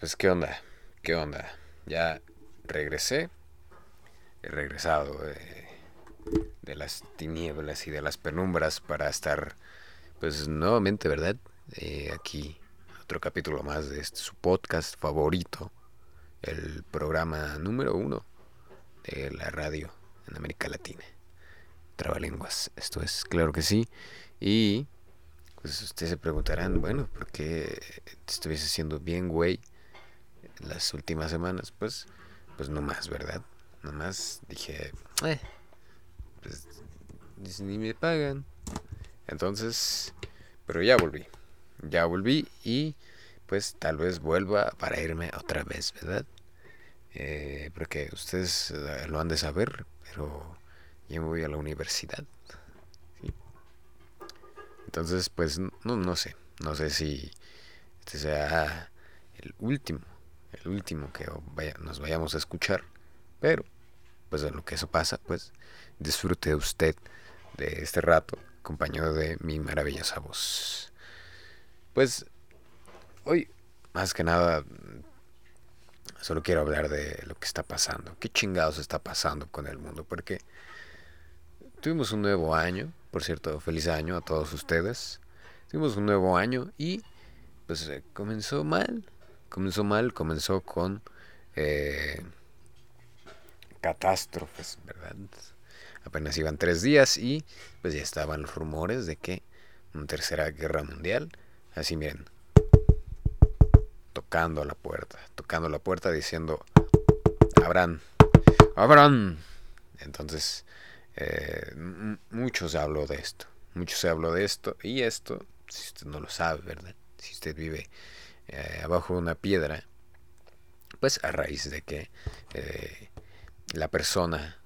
pues qué onda, qué onda. Ya regresé, he regresado de, de las tinieblas y de las penumbras para estar, pues nuevamente, ¿verdad? Eh, aquí otro capítulo más de este, su podcast favorito, el programa número uno de la radio en América Latina. Trabalenguas, esto es, claro que sí. Y pues ustedes se preguntarán, bueno, ¿por qué te estuviese haciendo bien, güey, las últimas semanas? Pues, pues no más, ¿verdad? Nomás dije, eh, pues ni me pagan. Entonces, pero ya volví. Ya volví y pues tal vez vuelva para irme otra vez, ¿verdad? Eh, porque ustedes eh, lo han de saber, pero yo me voy a la universidad. Entonces, pues no, no sé, no sé si este sea el último, el último que nos vayamos a escuchar, pero pues en lo que eso pasa, pues disfrute usted de este rato, acompañado de mi maravillosa voz. Pues hoy, más que nada, solo quiero hablar de lo que está pasando. ¿Qué chingados está pasando con el mundo? Porque tuvimos un nuevo año, por cierto, feliz año a todos ustedes. Tuvimos un nuevo año y pues eh, comenzó mal. Comenzó mal, comenzó con eh, catástrofes, ¿verdad? Apenas iban tres días y pues ya estaban los rumores de que una tercera guerra mundial. Así miren, tocando la puerta, tocando la puerta diciendo, abran, abran. Entonces, eh, mucho se habló de esto, mucho se habló de esto y esto, si usted no lo sabe, ¿verdad? Si usted vive eh, abajo de una piedra, pues a raíz de que eh, la persona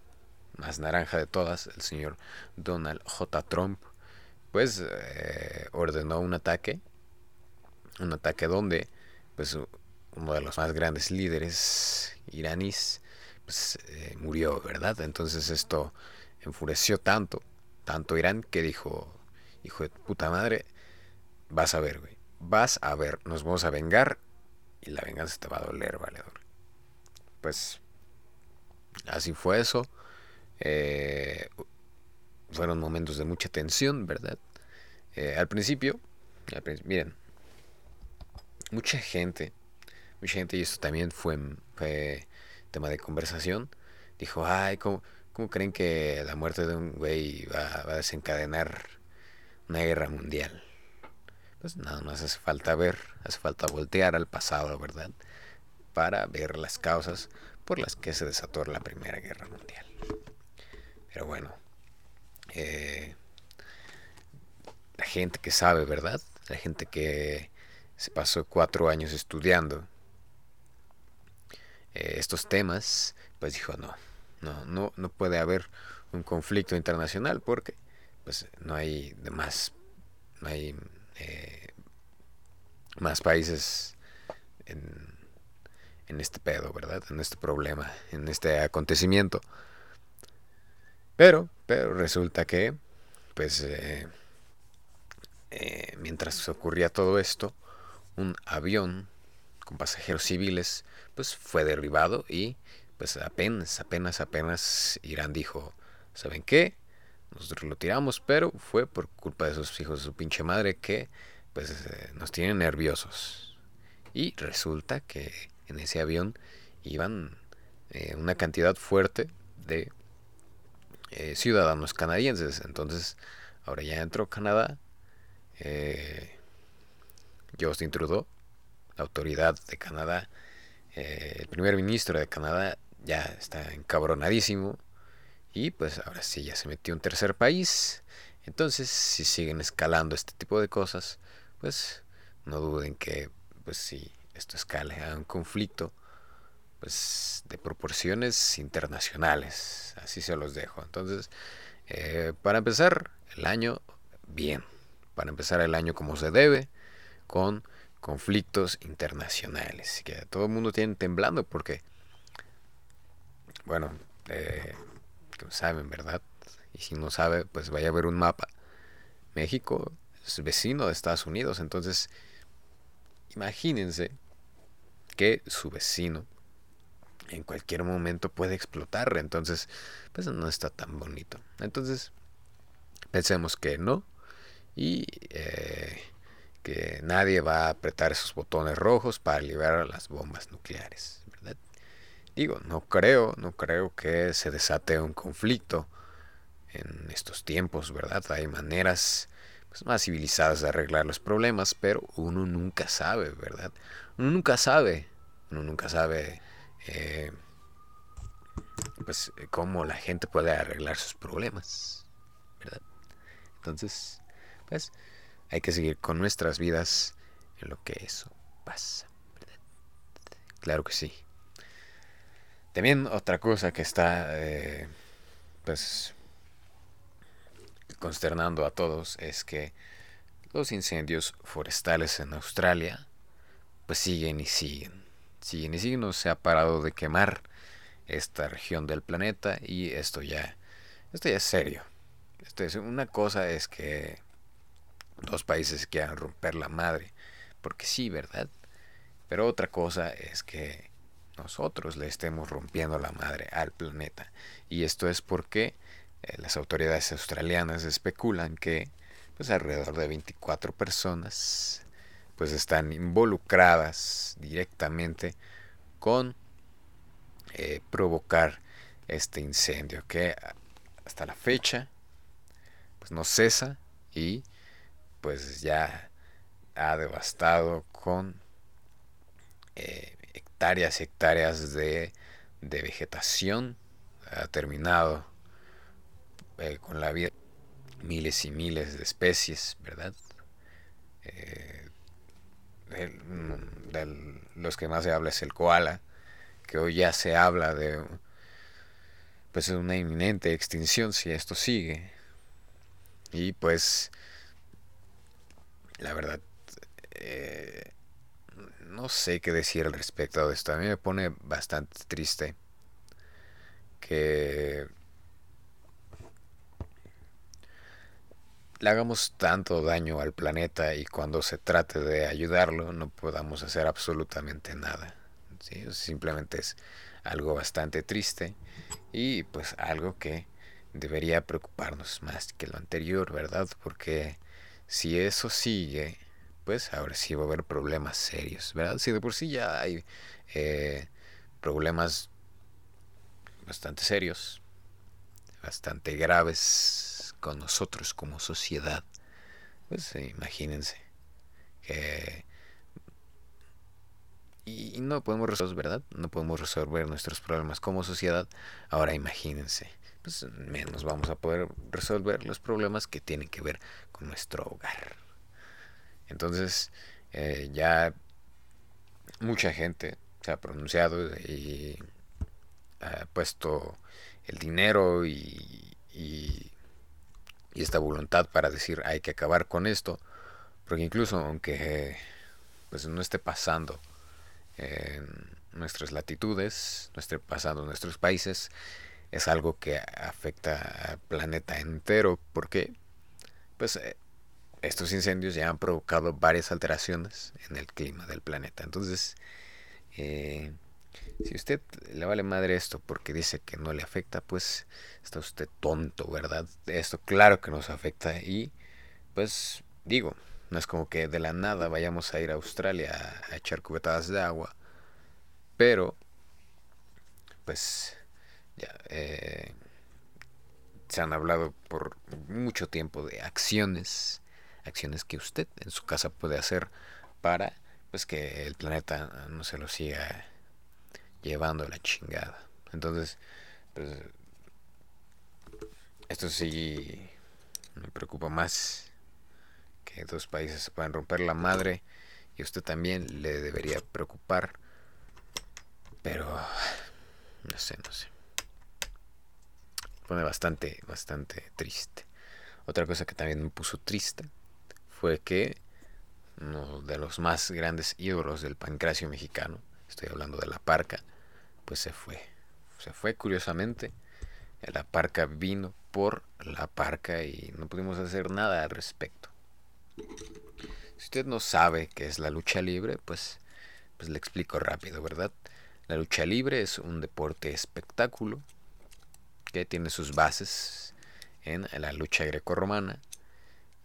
más naranja de todas, el señor Donald J. Trump, pues eh, ordenó un ataque, un ataque donde pues uno de los más grandes líderes iraníes pues, murió, ¿verdad? Entonces esto enfureció tanto, tanto Irán que dijo, hijo de puta madre, vas a ver, güey, vas a ver, nos vamos a vengar y la venganza te va a doler, valedor. Pues así fue eso. Eh, fueron momentos de mucha tensión, ¿verdad? Eh, al principio, miren, mucha gente, mucha gente, y esto también fue, tema de conversación, dijo, ay, ¿cómo, creen que la muerte de un güey va, a desencadenar una guerra mundial? Pues nada más hace falta ver, hace falta voltear al pasado, ¿verdad? Para ver las causas por las que se desató la Primera Guerra Mundial. Pero bueno, eh, la gente que sabe, ¿verdad? La gente que se pasó cuatro años estudiando eh, estos temas, pues dijo, no, no, no, no puede haber un conflicto internacional porque pues no hay más, no hay eh, más países en, este pedo, ¿verdad? En este problema, en este acontecimiento. Pero, pero resulta que, pues, eh, eh, mientras ocurría todo esto, un avión con pasajeros civiles, pues fue derribado y, pues, apenas, apenas, apenas Irán dijo, ¿saben qué? Nosotros lo tiramos, pero fue por culpa de esos hijos de su pinche madre que, pues, eh, nos tienen nerviosos. Y resulta que en ese avión iban una cantidad fuerte de eh, ciudadanos canadienses. Entonces, ahora ya entró Canadá. Eh, Justin Trudeau, la autoridad de Canadá, eh, el primer ministro de Canadá, ya está encabronadísimo. Y pues ahora sí, ya se metió un tercer país. Entonces, si siguen escalando este tipo de cosas, pues no duden que, pues si esto escale a un conflicto, pues de proporciones internacionales. Así se los dejo. Entonces, eh, para empezar el año bien. Para empezar el año como se debe, con conflictos internacionales. Que todo el mundo tiene temblando porque, bueno, eh, saben, ¿verdad? Y si no sabe, pues vaya a ver un mapa. México es vecino de Estados Unidos, entonces imagínense que su vecino en cualquier momento puede explotar. Entonces, pues no está tan bonito. Entonces, pensemos que no. Y eh, que nadie va a apretar esos botones rojos para liberar las bombas nucleares. Digo, no creo, no creo que se desate un conflicto en estos tiempos, ¿verdad? Hay maneras pues, más civilizadas de arreglar los problemas, pero uno nunca sabe, ¿verdad? Uno nunca sabe, uno nunca sabe eh, pues cómo la gente puede arreglar sus problemas, ¿verdad? Entonces, pues hay que seguir con nuestras vidas en lo que eso pasa, ¿verdad? Claro que sí. También otra cosa que está, eh, pues, consternando a todos es que los incendios forestales en Australia, pues siguen y siguen siguen y siguen, no se ha parado de quemar esta región del planeta y esto ya, esto ya es serio. Esto es, una cosa es que dos países quieran romper la madre, porque sí, ¿verdad? Pero otra cosa es que nosotros le estemos rompiendo la madre al planeta. Y esto es porque eh, las autoridades australianas especulan que pues alrededor de 24 personas pues están involucradas directamente con eh, provocar este incendio que hasta la fecha pues no cesa y pues ya ha devastado con eh, hectáreas y hectáreas de, de, vegetación ha terminado eh, con la vida miles y miles de especies verdad de los que más se habla es el koala, que hoy ya se habla de pues una inminente extinción si esto sigue. Y pues la verdad eh, no sé qué decir al respecto de esto. A mí me pone bastante triste que le hagamos tanto daño al planeta y cuando se trate de ayudarlo no podamos hacer absolutamente nada. ¿sí? Simplemente es algo bastante triste y pues algo que debería preocuparnos más que lo anterior, ¿verdad? Porque si eso sigue, pues ahora sí va a haber problemas serios, ¿verdad? Si de por sí ya hay eh, problemas bastante serios, bastante graves con nosotros como sociedad. Pues eh, imagínense que... Y, no podemos resolver, ¿verdad? No podemos resolver nuestros problemas como sociedad. Ahora imagínense, pues menos vamos a poder resolver los problemas que tienen que ver con nuestro hogar. Entonces, eh, ya mucha gente se ha pronunciado y ha puesto el dinero y y esta voluntad para decir hay que acabar con esto, porque incluso aunque pues no esté pasando en nuestras latitudes, no esté pasando en nuestros países, es algo que afecta al planeta entero, porque pues eh, estos incendios ya han provocado varias alteraciones en el clima del planeta. Entonces, eh, si usted le vale madre esto porque dice que no le afecta, pues está usted tonto, ¿verdad? Esto claro que nos afecta y pues digo, no es como que de la nada vayamos a ir a Australia a, echar cubetadas de agua, pero pues ya eh, se han hablado por mucho tiempo de acciones, acciones que usted en su casa puede hacer para pues que el planeta no se lo siga llevando la chingada. Entonces, pues, esto sí me preocupa más que dos países se puedan romper la madre y usted también le debería preocupar. Pero no sé, no sé. Pone bastante, bastante triste. Otra cosa que también me puso triste fue que uno de los más grandes ídolos del pancracio mexicano, estoy hablando de la parca, pues se fue. Se fue curiosamente. La parca vino por la parca y no pudimos hacer nada al respecto. Si usted no sabe qué es la lucha libre, pues pues le explico rápido, ¿verdad? La lucha libre es un deporte espectáculo que tiene sus bases en la lucha grecorromana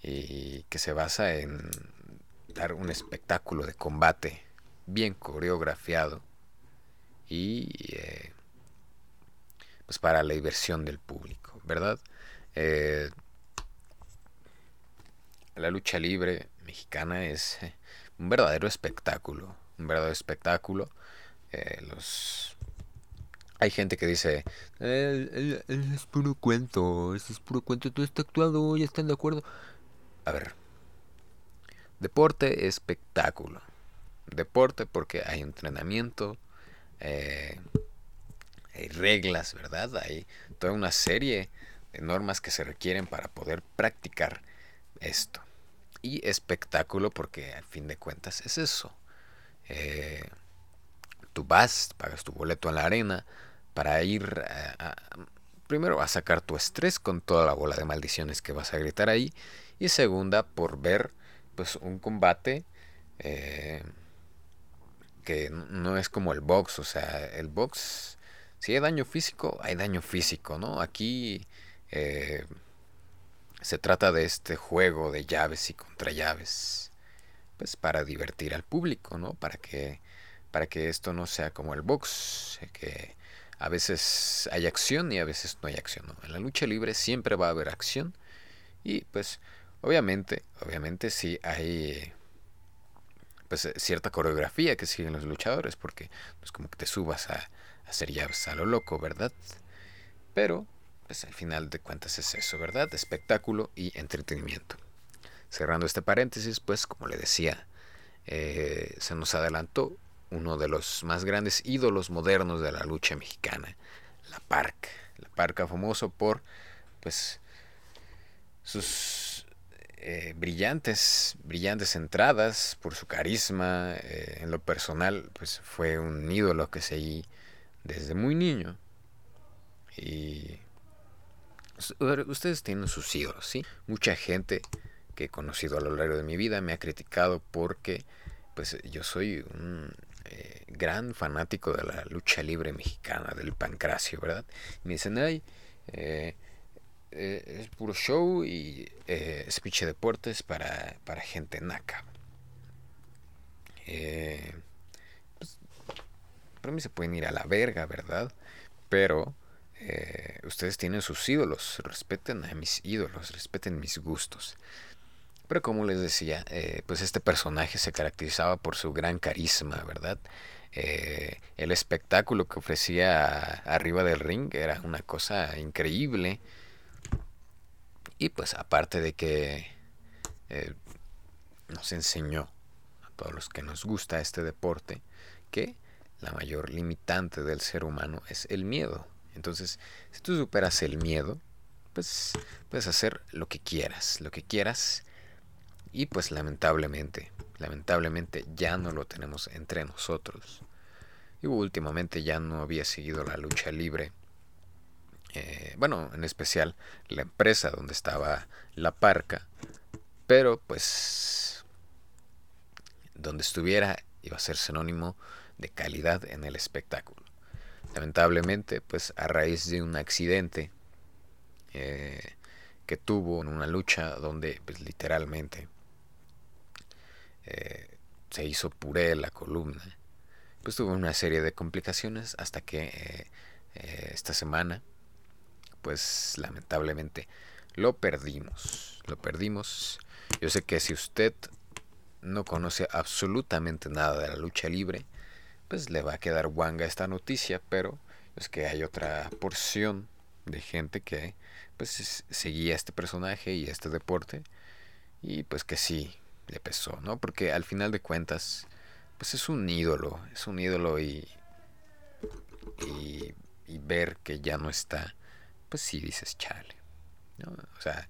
y que se basa en dar un espectáculo de combate bien coreografiado y eh, pues para la diversión del público, ¿verdad? Eh, la lucha libre mexicana es eh, un verdadero espectáculo, un verdadero espectáculo. los hay gente que dice, es puro cuento, es puro cuento, todo está actuado, ya están de acuerdo. A ver, deporte, espectáculo. Deporte porque hay entrenamiento, eh, hay reglas, ¿verdad? Hay toda una serie de normas que se requieren para poder practicar esto. Y espectáculo porque al fin de cuentas es eso. Eh, tú vas, pagas tu boleto en la arena para ir a, primero a sacar tu estrés con toda la bola de maldiciones que vas a gritar ahí y segunda por ver pues un combate eh, que no es como el box, o sea, el box, si hay daño físico, hay daño físico, ¿no? Aquí eh, se trata de este juego de llaves y contra llaves, pues para divertir al público, ¿no? Para que, para que esto no sea como el box, que a veces hay acción y a veces no hay acción. En la lucha libre siempre va a haber acción y pues obviamente, obviamente sí hay pues eh, cierta coreografía que siguen los luchadores, porque es como que te subas a, hacer llaves a lo loco, ¿verdad? Pero, pues al final de cuentas es eso, ¿verdad? Espectáculo y entretenimiento. Cerrando este paréntesis, pues como le decía, eh, se nos adelantó uno de los más grandes ídolos modernos de la lucha mexicana, la Parca. La Parca famoso por, pues, sus eh, brillantes, brillantes entradas por su carisma. Eh, en lo personal, pues fue un ídolo que seguí desde muy niño. Y ustedes tienen sus ídolos, ¿sí? Mucha gente que he conocido a lo largo de mi vida me ha criticado porque pues yo soy un eh, gran fanático de la lucha libre mexicana, del pancracio, ¿verdad? me dicen, ay, eh, es puro show y eh, speech de deportes para, para gente naca. Eh, pues, para mí se pueden ir a la verga, ¿verdad? Pero eh, ustedes tienen sus ídolos, respeten a mis ídolos, respeten mis gustos. Pero como les decía, pues este personaje se caracterizaba por su gran carisma, ¿verdad? el espectáculo que ofrecía arriba del ring era una cosa increíble. Y pues aparte de que eh, nos enseñó a todos los que nos gusta este deporte que la mayor limitante del ser humano es el miedo. Entonces, si tú superas el miedo, pues puedes hacer lo que quieras, lo que quieras. Y pues lamentablemente, lamentablemente ya no lo tenemos entre nosotros. Y últimamente ya no había seguido la lucha libre eh, bueno, en especial la empresa donde estaba la parca, pero pues donde estuviera iba a ser sinónimo de calidad en el espectáculo. Lamentablemente, pues a raíz de un accidente eh, que tuvo en una lucha donde pues literalmente eh, se hizo puré la columna, pues tuvo una serie de complicaciones hasta que esta semana pues lamentablemente lo perdimos. Lo perdimos. Yo sé que si usted no conoce absolutamente nada de la lucha libre, pues le va a quedar guanga esta noticia, pero es que hay otra porción de gente que pues seguía este personaje y este deporte y pues que sí le pesó, ¿no? Porque al final de cuentas pues es un ídolo, es un ídolo y y, ver que ya no está pues sí dices, chale. O sea,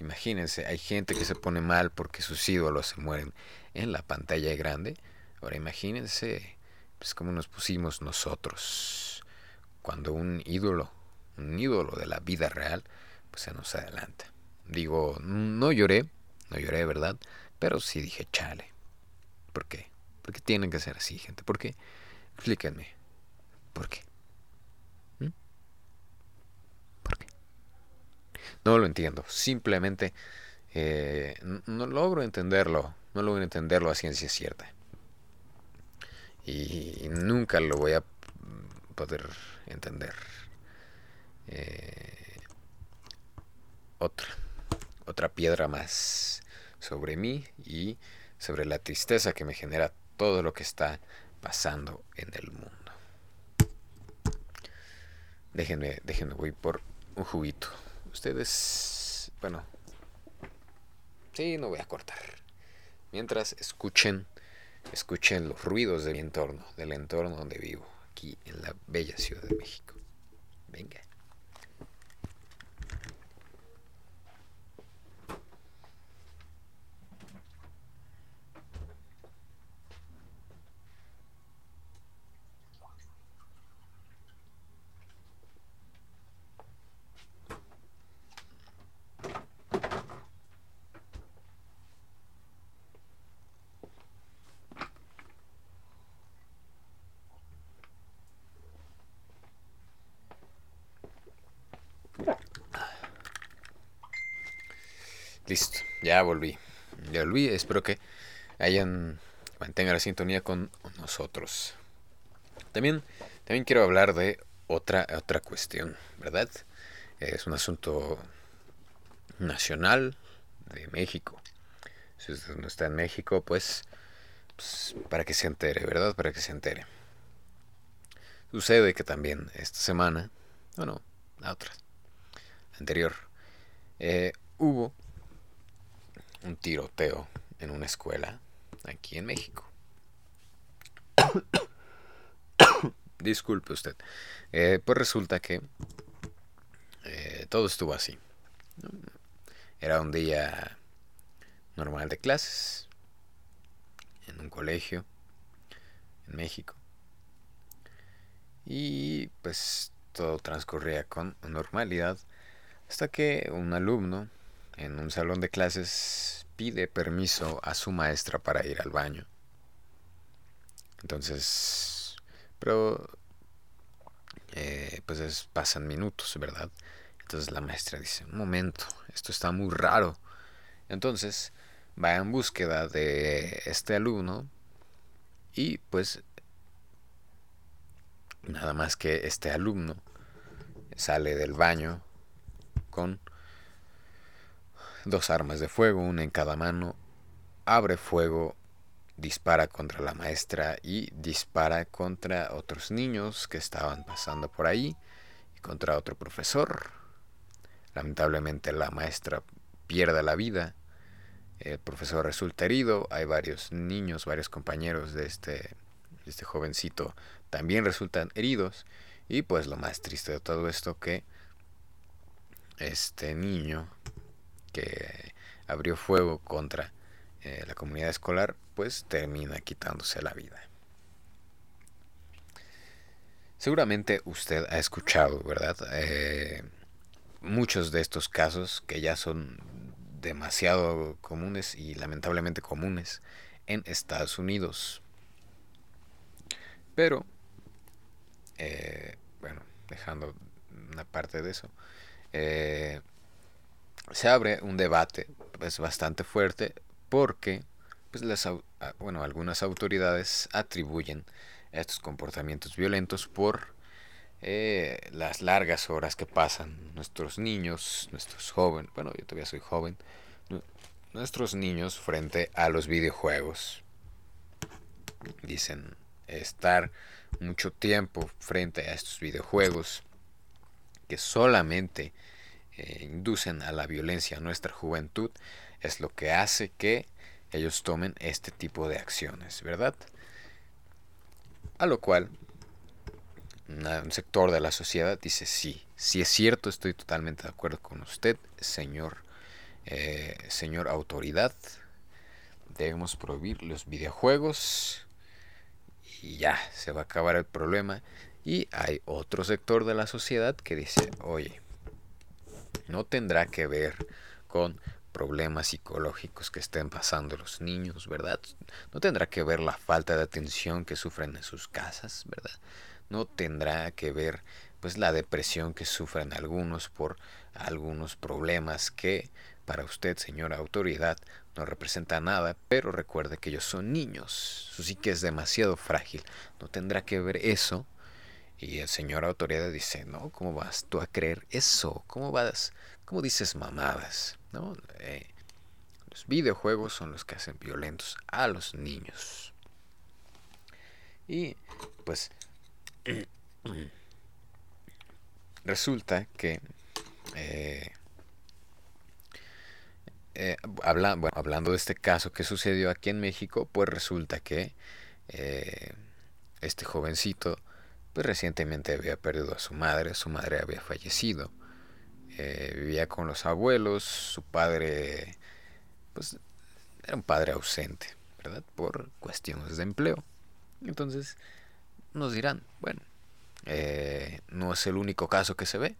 imagínense, hay gente que se pone mal porque sus ídolos se mueren en la pantalla grande. Ahora imagínense, pues cómo nos pusimos nosotros cuando un ídolo, un ídolo de la vida real, pues se nos adelanta. Digo, no lloré, no lloré, ¿verdad? Pero sí dije, chale. ¿Por qué? ¿Por qué tienen que ser así, gente? ¿Por qué? Explíquenme. ¿Por qué? ¿Mm? ¿Por qué? No lo entiendo. Simplemente eh, no logro entenderlo. No logro entenderlo a ciencia cierta. Y nunca lo voy a poder entender. Eh, otra. Otra piedra más sobre mí y sobre la tristeza que me genera todo lo que está pasando en el mundo. Déjenme, déjenme, voy por un juguito. Ustedes, bueno, sí, no voy a cortar. Mientras escuchen, escuchen los ruidos del entorno, del entorno donde vivo, aquí en la bella Ciudad de México. Venga. Listo, ya volví. Ya volví, espero que hayan mantengan la sintonía con nosotros. También, también quiero hablar de otra, otra cuestión, ¿verdad? Es un asunto nacional de México. Si usted no está en México, pues, pues para que se entere, ¿verdad? Para que se entere. Sucede que también esta semana, bueno, la otra, anterior, eh, hubo un tiroteo en una escuela aquí en México. Disculpe usted. Eh, pues resulta que eh, todo estuvo así. Era un día normal de clases en un colegio en México. Y pues todo transcurría con normalidad hasta que un alumno en un salón de clases pide permiso a su maestra para ir al baño. Entonces, pero eh, pues pasan minutos, ¿verdad? Entonces la maestra dice, un momento, esto está muy raro. Entonces va en búsqueda de este alumno y pues nada más que este alumno sale del baño con dos armas de fuego, una en cada mano, abre fuego, dispara contra la maestra y dispara contra otros niños que estaban pasando por ahí y contra otro profesor. Lamentablemente la maestra pierde la vida, el profesor resulta herido, hay varios niños, varios compañeros de este, este jovencito también resultan heridos y pues lo más triste de todo esto que este niño que abrió fuego contra eh, la comunidad escolar, pues termina quitándose la vida. Seguramente usted ha escuchado, ¿verdad? Eh, muchos de estos casos que ya son demasiado comunes y lamentablemente comunes en Estados Unidos. Pero, eh, bueno, dejando una parte de eso, se abre un debate pues, bastante fuerte porque pues, las, bueno, algunas autoridades atribuyen estos comportamientos violentos por eh, las largas horas que pasan nuestros niños, nuestros jóvenes, bueno, yo todavía soy joven, nuestros niños frente a los videojuegos. Dicen estar mucho tiempo frente a estos videojuegos que solamente eh, inducen a la violencia a nuestra juventud es lo que hace que ellos tomen este tipo de acciones, ¿verdad? A lo cual un sector de la sociedad dice sí, si es cierto, estoy totalmente de acuerdo con usted, señor, eh, señor autoridad. Debemos prohibir los videojuegos y ya se va a acabar el problema. Y hay otro sector de la sociedad que dice, oye, no tendrá que ver con problemas psicológicos que estén pasando los niños, ¿verdad? No tendrá que ver la falta de atención que sufren en sus casas, ¿verdad? No tendrá que ver pues la depresión que sufren algunos por algunos problemas que para usted, señora autoridad, no representa nada, pero recuerde que ellos son niños, su psique es demasiado frágil, no tendrá que ver eso. Y el señor autoridad dice, no, ¿cómo vas tú a creer eso? ¿Cómo vas? ¿Cómo dices mamadas? ¿No? Eh, los videojuegos son los que hacen violentos a los niños. Y pues resulta que eh, eh, hablando de este caso que sucedió aquí en México, pues resulta que este jovencito pues recientemente había perdido a su madre, su madre había fallecido, eh, vivía con los abuelos, su padre pues era un padre ausente, ¿verdad? Por cuestiones de empleo. Entonces nos dirán, bueno, no es el único caso que se ve,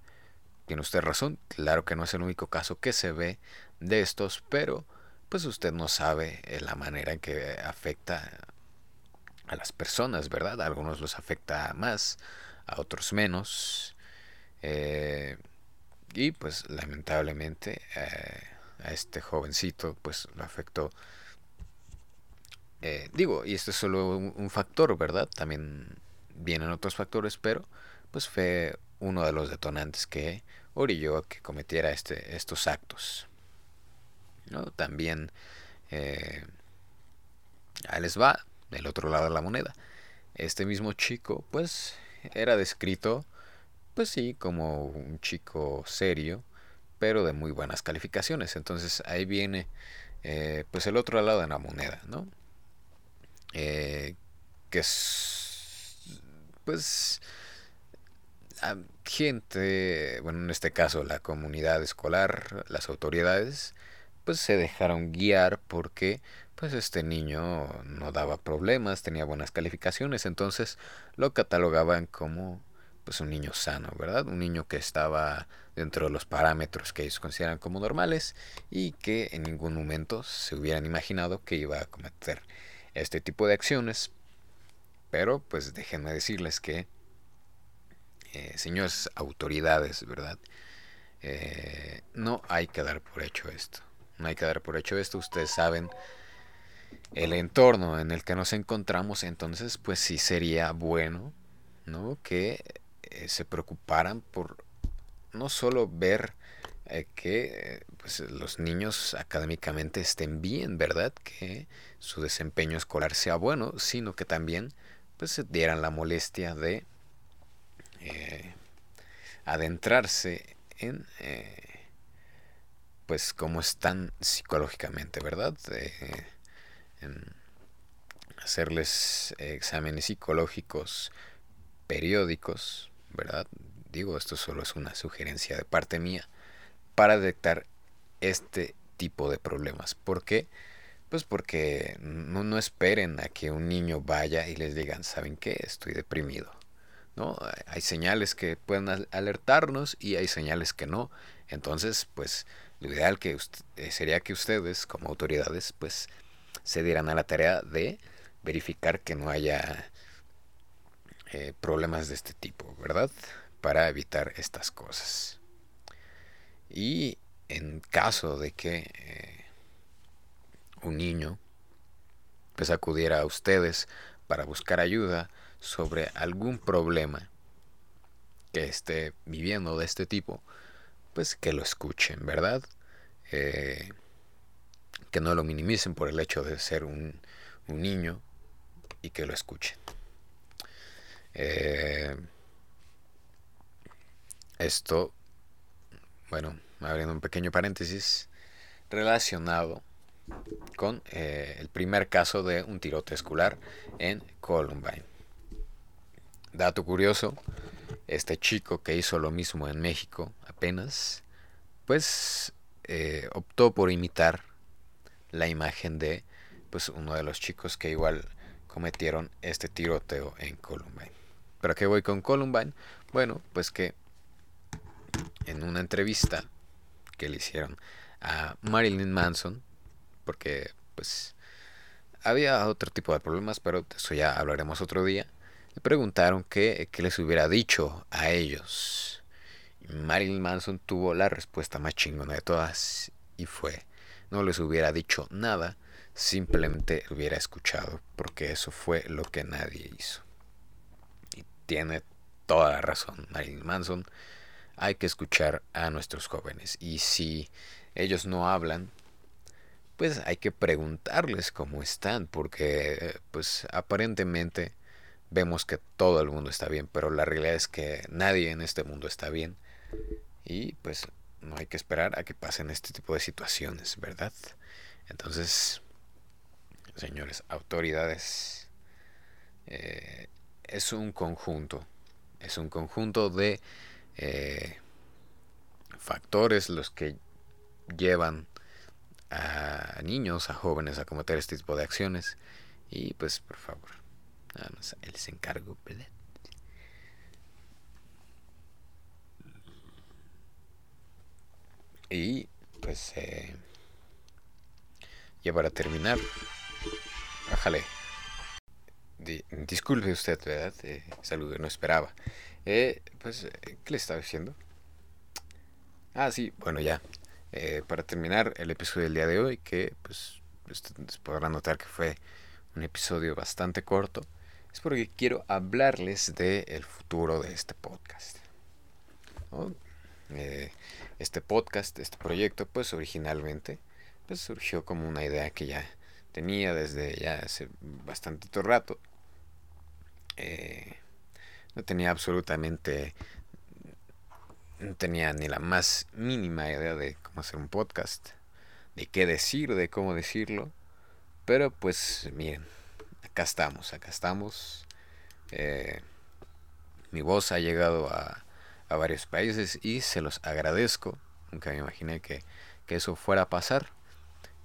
tiene usted razón, claro que no es el único caso que se ve de estos, pero pues usted no sabe eh, la manera en que afecta a las personas, ¿verdad? A algunos los afecta más, a otros menos. Eh, y pues lamentablemente eh, a este jovencito pues lo afectó. digo, y este es solo un, factor, ¿verdad? También vienen otros factores, pero pues fue uno de los detonantes que orilló a que cometiera este, estos actos. ¿no? También eh, ahí les va, del otro lado de la moneda. Este mismo chico, pues, era descrito, pues sí, como un chico serio, pero de muy buenas calificaciones. Entonces ahí viene, eh, pues, el otro lado de la moneda, ¿no? Eh, que es, pues, gente, bueno, en este caso la comunidad escolar, las autoridades, pues se dejaron guiar porque pues este niño no daba problemas, tenía buenas calificaciones, entonces lo catalogaban como pues un niño sano, ¿verdad? Un niño que estaba dentro de los parámetros que ellos consideran como normales y que en ningún momento se hubieran imaginado que iba a cometer este tipo de acciones. Pero pues déjenme decirles que eh, señores autoridades, ¿verdad? Eh, no hay que dar por hecho esto. No hay que dar por hecho esto. Ustedes saben el entorno en el que nos encontramos, entonces pues sí sería bueno, ¿no? Que eh, se preocuparan por no solo ver que pues, los niños académicamente estén bien, ¿verdad? Que su desempeño escolar sea bueno, sino que también pues se dieran la molestia de eh, adentrarse en eh, pues cómo están psicológicamente, ¿verdad? Hacerles exámenes psicológicos periódicos, ¿verdad? Digo, esto solo es una sugerencia de parte mía para detectar este tipo de problemas. ¿Por qué? Pues porque no, no esperen a que un niño vaya y les digan, ¿saben qué? Estoy deprimido ¿no? Hay señales que pueden alertarnos y hay señales que no. Entonces, pues lo ideal que eh, sería que ustedes como autoridades pues se dieran a la tarea de verificar que no haya eh, problemas de este tipo, ¿verdad? Para evitar estas cosas. Y en caso de que eh, un niño pues acudiera a ustedes para buscar ayuda, sobre algún problema que esté viviendo de este tipo, pues que lo escuchen, ¿verdad? Eh, que no lo minimicen por el hecho de ser un, niño y que lo escuchen. Eh, esto, bueno, abriendo un pequeño paréntesis, relacionado con eh, el primer caso de un tirote escolar en Columbine. Dato curioso, este chico que hizo lo mismo en México apenas, pues eh, optó por imitar la imagen de pues uno de los chicos que igual cometieron este tiroteo en Columbine. ¿Pero qué voy con Columbine? Bueno, pues que en una entrevista que le hicieron a Marilyn Manson, porque pues había otro tipo de problemas, pero de eso ya hablaremos otro día. Le preguntaron qué, qué les hubiera dicho a ellos. Y Marilyn Manson tuvo la respuesta más chingona de todas y fue, no les hubiera dicho nada, simplemente hubiera escuchado, porque eso fue lo que nadie hizo. Y tiene toda la razón Marilyn Manson. Hay que escuchar a nuestros jóvenes. Y si ellos no hablan, pues hay que preguntarles cómo están, porque pues aparentemente vemos que todo el mundo está bien, pero la realidad es que nadie en este mundo está bien. Y pues no hay que esperar a que pasen este tipo de situaciones, ¿verdad? Entonces, señores, autoridades, eh, es un conjunto, es un conjunto de eh, factores los que llevan a niños, a jóvenes a cometer este tipo de acciones. Y pues, por favor, nada más les encargo, ¿verdad? Y pues, eh, ya para terminar, bájale. disculpe usted, ¿verdad? Eh, saludo, no esperaba. Eh, pues, eh, ¿qué le estaba diciendo? Ah, sí, bueno, ya. Eh, para terminar el episodio del día de hoy, que pues ustedes podrán notar que fue un episodio bastante corto, es porque quiero hablarles del el futuro de este podcast. Eh, este podcast, este proyecto, pues originalmente pues, surgió como una idea que ya tenía desde ya hace bastante rato. Eh, no tenía absolutamente no tenía ni la más mínima idea de cómo hacer un podcast, de qué decir, de cómo decirlo. Pero pues miren, acá estamos, acá estamos. Eh, mi voz ha llegado a, a, varios países y se los agradezco. Nunca me imaginé que, que eso fuera a pasar.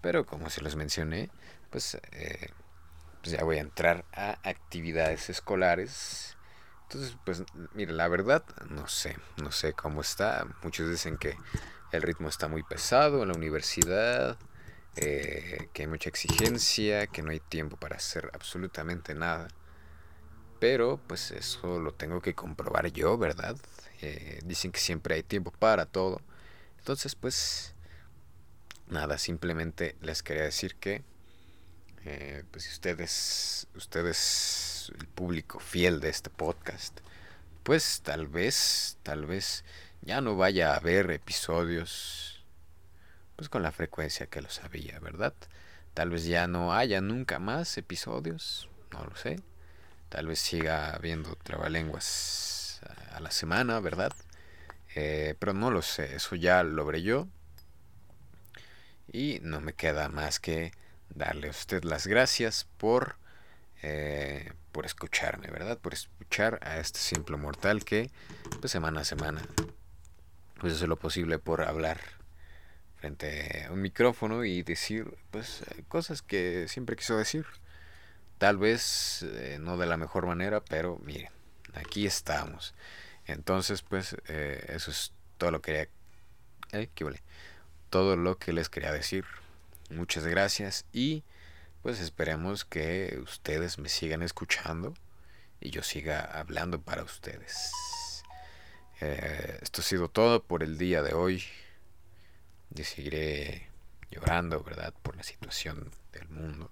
Pero como se los mencioné, pues, eh, pues ya voy a entrar a actividades escolares entonces, pues, mire, la verdad, no sé, no sé cómo está. Muchos dicen que el ritmo está muy pesado en la universidad, eh, que hay mucha exigencia, que no hay tiempo para hacer absolutamente nada. Pero, pues, eso lo tengo que comprobar yo, ¿verdad? Eh, dicen que siempre hay tiempo para todo. Entonces, pues, nada, simplemente les quería decir que, eh, pues, si ustedes, ustedes el público fiel de este podcast, pues tal vez, tal vez ya no vaya a haber episodios pues con la frecuencia que los había, ¿verdad? Tal vez ya no haya nunca más episodios, no lo sé. Tal vez siga habiendo trabalenguas la semana, ¿verdad? Eh, pero no lo sé, eso ya lo veré yo. Y no me queda más que darle a usted las gracias por eh, por escucharme, ¿verdad? Por escuchar a este simple mortal que, pues semana a semana, pues lo posible por hablar frente a un micrófono y decir, pues, cosas que siempre quiso decir. Tal vez eh, no de la mejor manera, pero miren, aquí estamos. Entonces, pues, eh, eso es todo lo que quería, ¿qué vale? Todo lo que les quería decir. Muchas gracias y pues esperemos que ustedes me sigan escuchando y yo siga hablando para ustedes. Eh, esto ha sido todo por el día de hoy. Yo seguiré llorando, ¿verdad? Por la situación del mundo.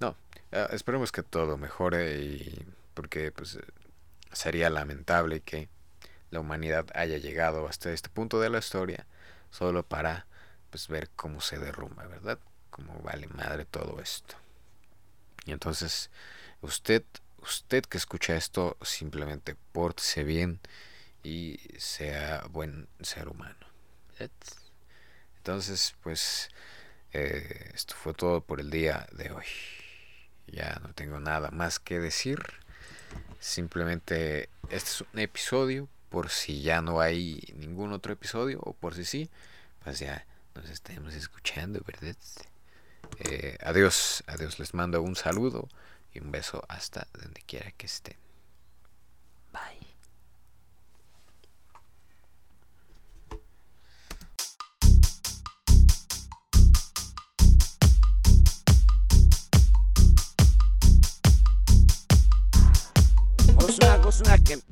No, eh, esperemos que todo mejore y porque pues sería lamentable que la humanidad haya llegado hasta este punto de la historia solo para pues ver cómo se derrumba, ¿verdad? como vale madre todo esto. Y entonces, usted, usted que escucha esto, simplemente pórtese bien y sea buen ser humano. Entonces, pues, eh, esto fue todo por el día de hoy. Ya no tengo nada más que decir. Simplemente este es un episodio por si ya no hay ningún otro episodio o por si sí, pues ya nos estemos escuchando, ¿verdad? Eh, adiós, adiós, les mando un saludo y un beso hasta donde quiera que estén. snacking.